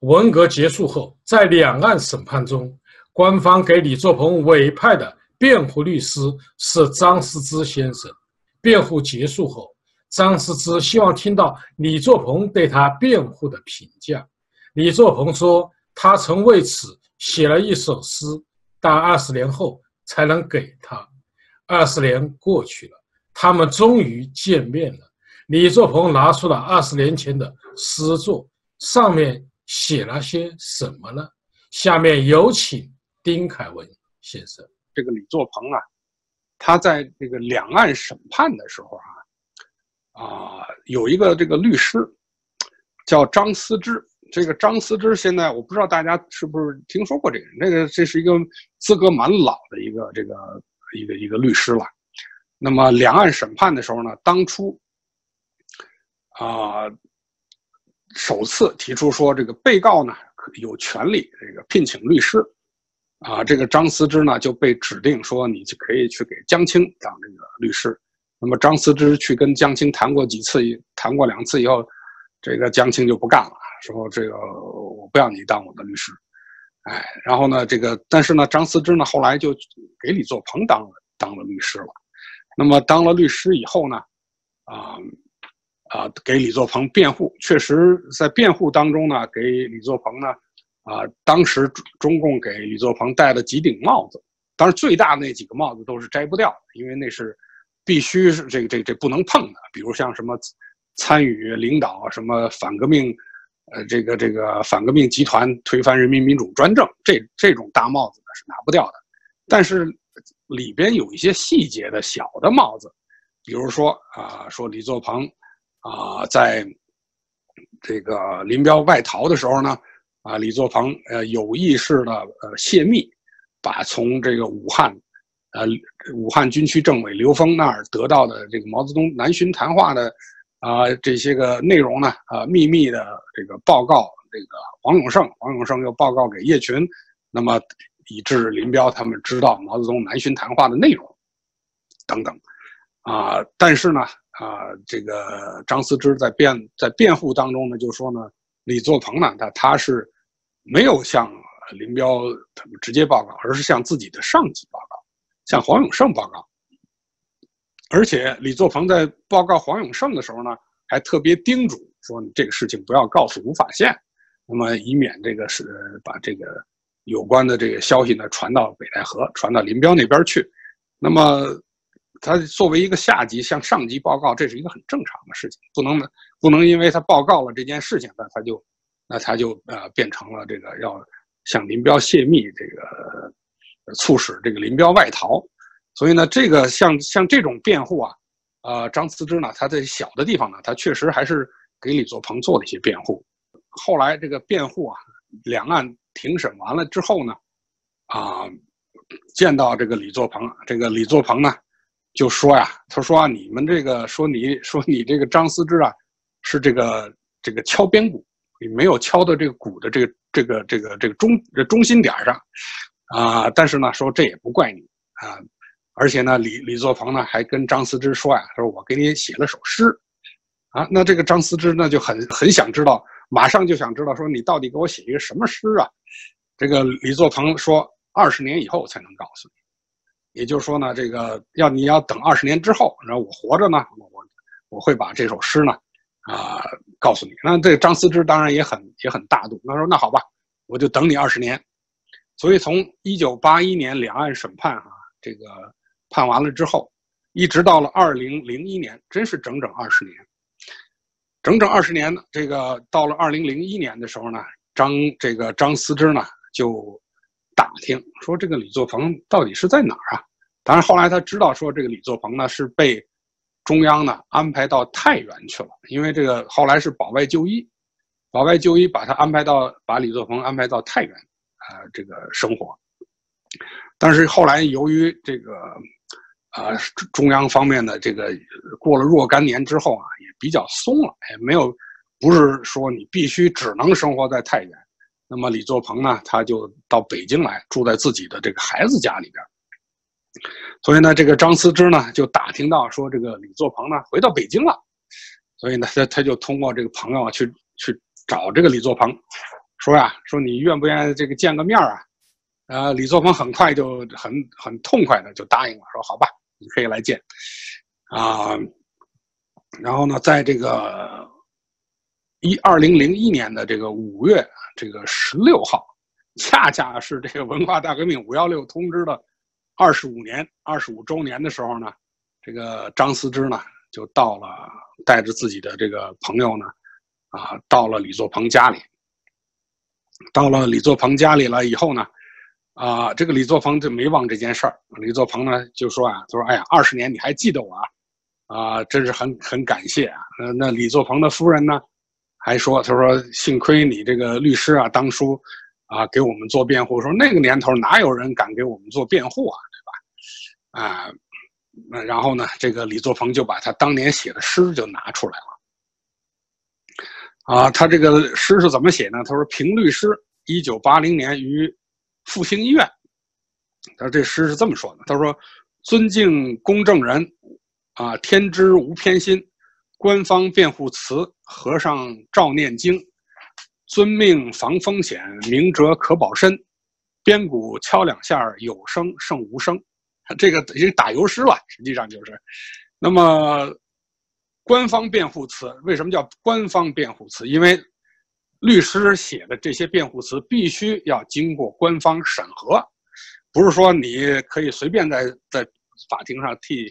文革结束后，在两岸审判中，官方给李作鹏委派的辩护律师是张思之先生。辩护结束后，张思之希望听到李作鹏对他辩护的评价。李作鹏说，他曾为此写了一首诗，但二十年后才能给他。二十年过去了，他们终于见面了。李作鹏拿出了二十年前的诗作，上面写了些什么呢？下面有请丁凯文先生。这个李作鹏啊，他在这个两岸审判的时候啊，啊，有一个这个律师叫张思之。这个张思之现在我不知道大家是不是听说过这个人？这个这是一个资格蛮老的一个这个一个一个律师了。那么两岸审判的时候呢，当初。啊，首次提出说这个被告呢有权利这个聘请律师，啊，这个张思之呢就被指定说你就可以去给江青当这个律师。那么张思之去跟江青谈过几次，谈过两次以后，这个江青就不干了，说这个我不要你当我的律师。哎，然后呢，这个但是呢，张思之呢后来就给李作鹏当了当了律师了。那么当了律师以后呢，啊。啊，给李作鹏辩护，确实在辩护当中呢，给李作鹏呢，啊，当时中共给李作鹏戴了几顶帽子，当然最大的那几个帽子都是摘不掉的，因为那是必须是这个这个这不能碰的，比如像什么参与领导什么反革命，呃，这个这个反革命集团推翻人民民主专政，这这种大帽子呢是拿不掉的，但是里边有一些细节的小的帽子，比如说啊，说李作鹏。啊，在这个林彪外逃的时候呢，啊，李作鹏呃有意识的呃泄密，把从这个武汉，呃武汉军区政委刘峰那儿得到的这个毛泽东南巡谈话的啊这些个内容呢，啊秘密的这个报告这个黄永胜，黄永胜又报告给叶群，那么以致林彪他们知道毛泽东南巡谈话的内容等等，啊，但是呢。啊，这个张思之在辩在辩护当中呢，就说呢，李作鹏呢，他他是没有向林彪他们直接报告，而是向自己的上级报告，向黄永胜报告。而且李作鹏在报告黄永胜的时候呢，还特别叮嘱说，你这个事情不要告诉吴法宪，那么以免这个是把这个有关的这个消息呢传到北戴河，传到林彪那边去，那么。他作为一个下级向上级报告，这是一个很正常的事情，不能不能因为他报告了这件事情，那他就那他就呃变成了这个要向林彪泄密，这个促使这个林彪外逃。所以呢，这个像像这种辩护啊，呃，张思之呢，他在小的地方呢，他确实还是给李作鹏做了一些辩护。后来这个辩护啊，两岸庭审完了之后呢，啊，见到这个李作鹏，这个李作鹏呢。就说呀，他说啊，你们这个说你说你这个张思之啊，是这个这个敲边鼓，你没有敲到这个鼓的这个这个这个这个中这中心点上，啊，但是呢，说这也不怪你啊，而且呢，李李作鹏呢还跟张思之说呀，说我给你写了首诗，啊，那这个张思之呢就很很想知道，马上就想知道说你到底给我写一个什么诗啊？这个李作鹏说二十年以后才能告诉你。也就是说呢，这个要你要等二十年之后，然后我活着呢，我我我会把这首诗呢，啊，告诉你。那这张思之当然也很也很大度，他说那好吧，我就等你二十年。所以从一九八一年两岸审判啊，这个判完了之后，一直到了二零零一年，真是整整二十年，整整二十年呢。这个到了二零零一年的时候呢，张这个张思之呢就。打听说这个李作鹏到底是在哪儿啊？当然后来他知道说这个李作鹏呢是被中央呢安排到太原去了，因为这个后来是保外就医，保外就医把他安排到把李作鹏安排到太原啊这个生活。但是后来由于这个啊中央方面的这个过了若干年之后啊也比较松了，也没有不是说你必须只能生活在太原。那么李作鹏呢，他就到北京来，住在自己的这个孩子家里边。所以呢，这个张思之呢就打听到说，这个李作鹏呢回到北京了。所以呢，他他就通过这个朋友去去找这个李作鹏。说呀，说你愿不愿意这个见个面啊？呃，李作鹏很快就很很痛快的就答应了，说好吧，你可以来见，啊，然后呢，在这个一二零零一年的这个五月这个十六号，恰恰是这个文化大革命五幺六通知的二十五年二十五周年的时候呢，这个张思之呢就到了，带着自己的这个朋友呢，啊，到了李作鹏家里，到了李作鹏家里了以后呢。啊，这个李作鹏就没忘这件事儿。李作鹏呢就说啊，他说：“哎呀，二十年你还记得我啊？啊，真是很很感谢啊。”呃，那李作鹏的夫人呢，还说：“他说幸亏你这个律师啊，当初啊给我们做辩护，说那个年头哪有人敢给我们做辩护啊，对吧？”啊，那然后呢，这个李作鹏就把他当年写的诗就拿出来了。啊，他这个诗是怎么写呢？他说：“评律师，一九八零年于。”复兴医院，他说这诗是这么说的：“他说，尊敬公证人，啊，天知无偏心，官方辩护词，和尚照念经，遵命防风险，明哲可保身，边鼓敲两下有声胜无声。这个一个打油诗了，实际上就是。那么，官方辩护词为什么叫官方辩护词？因为。”律师写的这些辩护词必须要经过官方审核，不是说你可以随便在在法庭上替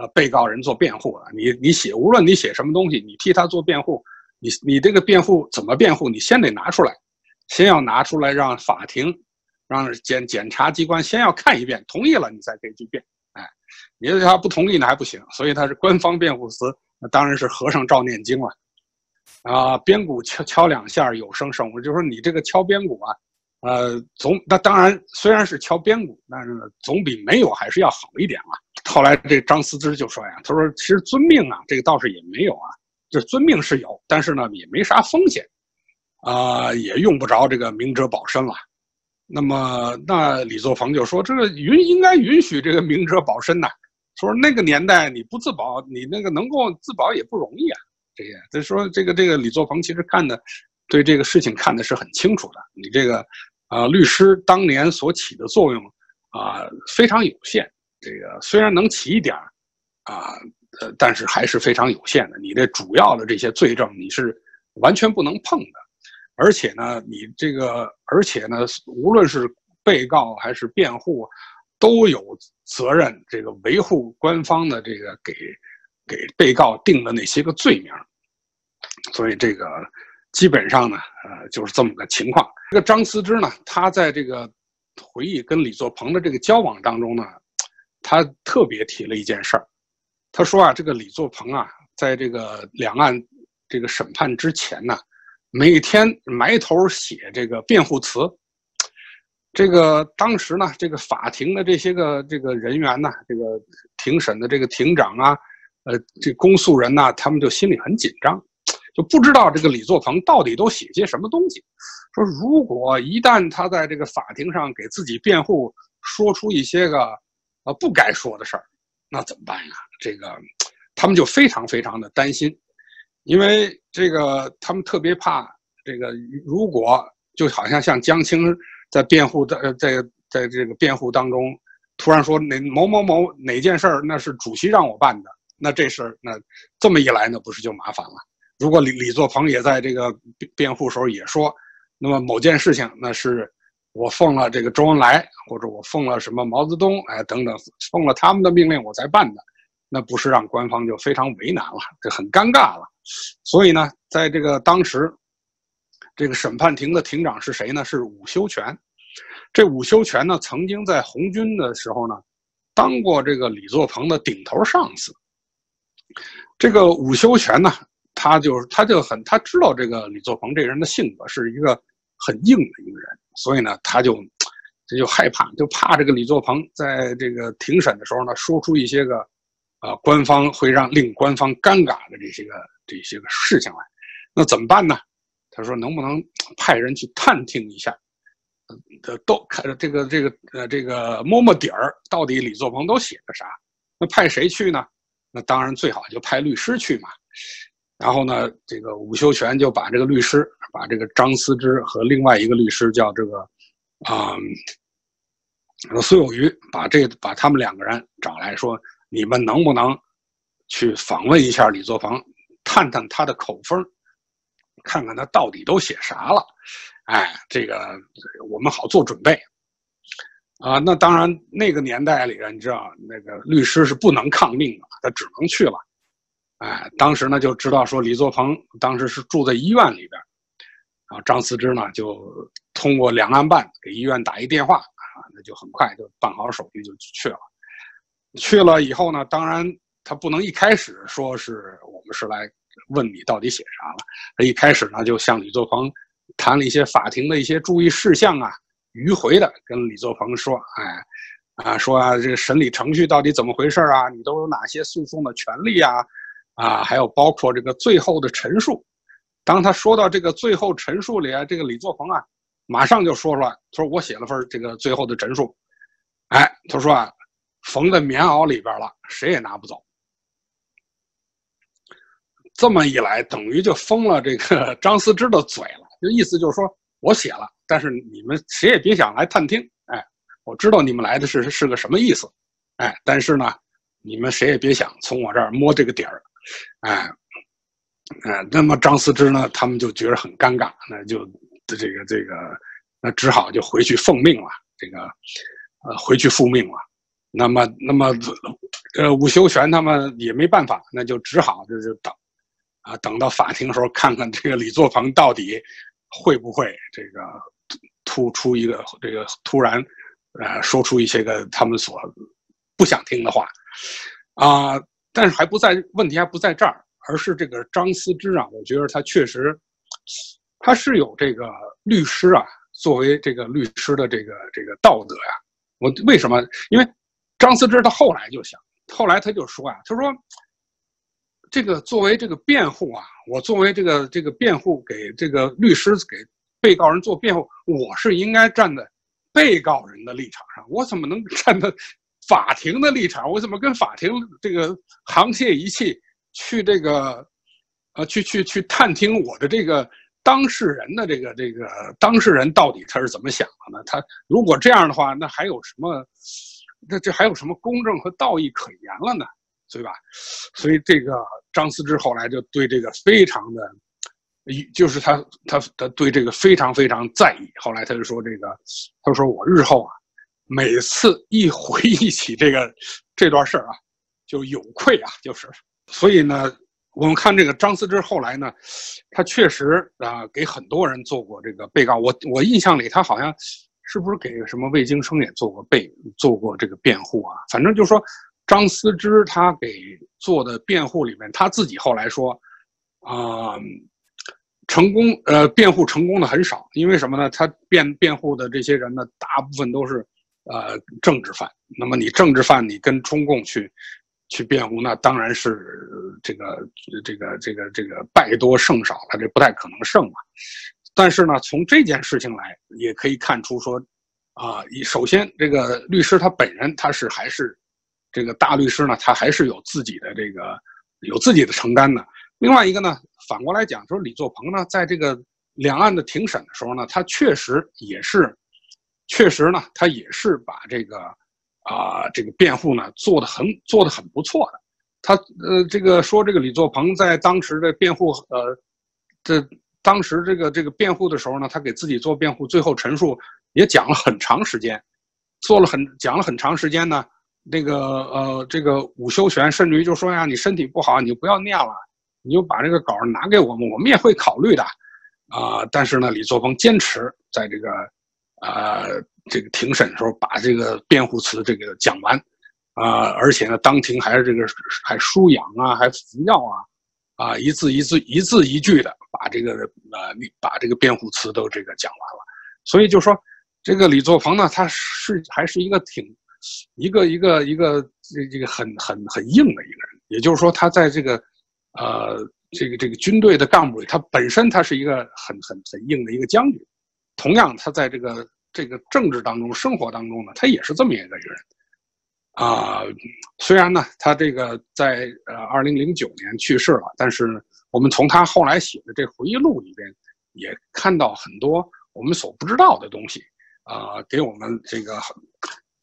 呃被告人做辩护了。你你写，无论你写什么东西，你替他做辩护，你你这个辩护怎么辩护，你先得拿出来，先要拿出来让法庭，让检检察机关先要看一遍，同意了你才可以去辩。哎，你要他不同意那还不行，所以他是官方辩护词，那当然是和尚照念经了。啊，边鼓敲敲两下有声胜无，就是说你这个敲边鼓啊，呃，总那当然虽然是敲边鼓，但是总比没有还是要好一点嘛。后来这张思之就说呀，他说其实遵命啊，这个倒是也没有啊，就是遵命是有，但是呢也没啥风险，啊，也用不着这个明哲保身了。那么那李作鹏就说这个允应该允许这个明哲保身呐，说那个年代你不自保，你那个能够自保也不容易啊。这些，他说这个这个李作鹏其实看的，对这个事情看的是很清楚的。你这个，啊，律师当年所起的作用，啊，非常有限。这个虽然能起一点儿，啊，呃，但是还是非常有限的。你这主要的这些罪证，你是完全不能碰的。而且呢，你这个，而且呢，无论是被告还是辩护，都有责任这个维护官方的这个给给被告定的那些个罪名。所以这个基本上呢，呃，就是这么个情况。这个张思之呢，他在这个回忆跟李作鹏的这个交往当中呢，他特别提了一件事儿。他说啊，这个李作鹏啊，在这个两岸这个审判之前呢，每天埋头写这个辩护词。这个当时呢，这个法庭的这些个这个人员呢，这个庭审的这个庭长啊，呃，这公诉人呐，他们就心里很紧张。就不知道这个李作鹏到底都写些什么东西。说如果一旦他在这个法庭上给自己辩护，说出一些个啊不该说的事儿，那怎么办呀？这个他们就非常非常的担心，因为这个他们特别怕这个，如果就好像像江青在辩护的在在这个辩护当中，突然说哪某某某哪件事儿那是主席让我办的，那这事儿那这么一来，那不是就麻烦了？如果李李作鹏也在这个辩辩护时候也说，那么某件事情那是我奉了这个周恩来或者我奉了什么毛泽东哎等等奉了他们的命令我才办的，那不是让官方就非常为难了，这很尴尬了。所以呢，在这个当时，这个审判庭的庭长是谁呢？是伍修权。这伍修权呢，曾经在红军的时候呢，当过这个李作鹏的顶头上司。这个伍修权呢。他就是，他就很，他知道这个李作鹏这人的性格是一个很硬的一个人，所以呢，他就这就害怕，就怕这个李作鹏在这个庭审的时候呢，说出一些个啊，官方会让令官方尴尬的这些个这些个事情来。那怎么办呢？他说，能不能派人去探听一下，呃，都看这个这个呃这个摸摸底儿，到底李作鹏都写的啥？那派谁去呢？那当然最好就派律师去嘛。然后呢，这个伍修权就把这个律师把这个张思之和另外一个律师叫这个啊苏有余，把这把他们两个人找来说，你们能不能去访问一下李作鹏，探探他的口风，看看他到底都写啥了？哎，这个我们好做准备。啊，那当然，那个年代里边，你知道，那个律师是不能抗命的，他只能去了。哎，当时呢就知道说李作鹏当时是住在医院里边，啊，张思之呢就通过两岸办给医院打一电话，啊，那就很快就办好手续就去了。去了以后呢，当然他不能一开始说是我们是来问你到底写啥了，他一开始呢就向李作鹏谈了一些法庭的一些注意事项啊。迂回的跟李作鹏说：“哎，啊，说啊，这个审理程序到底怎么回事啊？你都有哪些诉讼的权利啊？啊，还有包括这个最后的陈述。当他说到这个最后陈述里啊，这个李作鹏啊，马上就说出来，他说我写了份这个最后的陈述。哎，他说啊，缝在棉袄里边了，谁也拿不走。这么一来，等于就封了这个 张思之的嘴了，就意思就是说我写了。”但是你们谁也别想来探听，哎，我知道你们来的是是个什么意思，哎，但是呢，你们谁也别想从我这儿摸这个底儿，哎，嗯，那么张思之呢，他们就觉得很尴尬，那就这个这个，那只好就回去奉命了，这个，呃，回去复命了。那么那么，呃，伍修权他们也没办法，那就只好就就等，啊，等到法庭的时候看看这个李作鹏到底会不会这个。突出一个这个突然，呃，说出一些个他们所不想听的话，啊，但是还不在问题还不在这儿，而是这个张思之啊，我觉得他确实他是有这个律师啊，作为这个律师的这个这个道德呀。我为什么？因为张思之他后来就想，后来他就说啊，他说这个作为这个辩护啊，我作为这个这个辩护给这个律师给。被告人做辩护，我是应该站在被告人的立场上，我怎么能站在法庭的立场？我怎么跟法庭这个沆瀣一气去这个，呃，去去去探听我的这个当事人的这个这个当事人到底他是怎么想的呢？他如果这样的话，那还有什么？那这还有什么公正和道义可言了呢？对吧？所以这个张思之后来就对这个非常的。就是他，他他对这个非常非常在意。后来他就说：“这个，他说我日后啊，每次一回忆起这个这段事儿啊，就有愧啊，就是。所以呢，我们看这个张思之后来呢，他确实啊给很多人做过这个被告。我我印象里，他好像是不是给什么魏京生也做过被做过这个辩护啊？反正就是说，张思之他给做的辩护里面，他自己后来说啊。”成功呃辩护成功的很少，因为什么呢？他辩辩护的这些人呢，大部分都是呃政治犯。那么你政治犯，你跟中共去去辩护，那当然是这个这个这个这个败多胜少了，这不太可能胜嘛。但是呢，从这件事情来也可以看出说，啊，首先这个律师他本人他是还是这个大律师呢，他还是有自己的这个有自己的承担的。另外一个呢，反过来讲，说李作鹏呢，在这个两岸的庭审的时候呢，他确实也是，确实呢，他也是把这个啊这个辩护呢做的很做的很不错的。他呃这个说这个李作鹏在当时的辩护呃这当时这个这个辩护的时候呢，他给自己做辩护，最后陈述也讲了很长时间，做了很讲了很长时间呢。那个呃这个武修全甚至于就说呀，你身体不好，你就不要念了。你就把这个稿拿给我们，我们也会考虑的，啊！但是呢，李作鹏坚持在这个，呃，这个庭审的时候把这个辩护词这个讲完，啊！而且呢，当庭还是这个还输氧啊，还服药啊，啊，一字一字一字一句的把这个呃把这个辩护词都这个讲完了。所以就说这个李作鹏呢，他是还是一个挺一个一个一个这这个很很很硬的一个人，也就是说他在这个。呃，这个这个军队的干部里，他本身他是一个很很很硬的一个将军，同样他在这个这个政治当中、生活当中呢，他也是这么一个人。啊，虽然呢，他这个在呃二零零九年去世了，但是我们从他后来写的这回忆录里边，也看到很多我们所不知道的东西，啊，给我们这个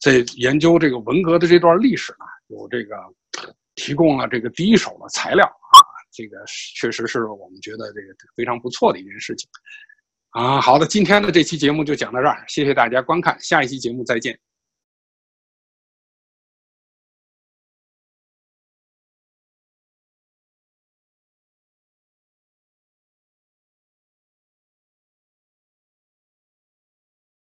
在研究这个文革的这段历史呢，有这个提供了这个第一手的材料啊，这个确实是我们觉得这个非常不错的一件事情，啊，好的，今天的这期节目就讲到这儿，谢谢大家观看，下一期节目再见。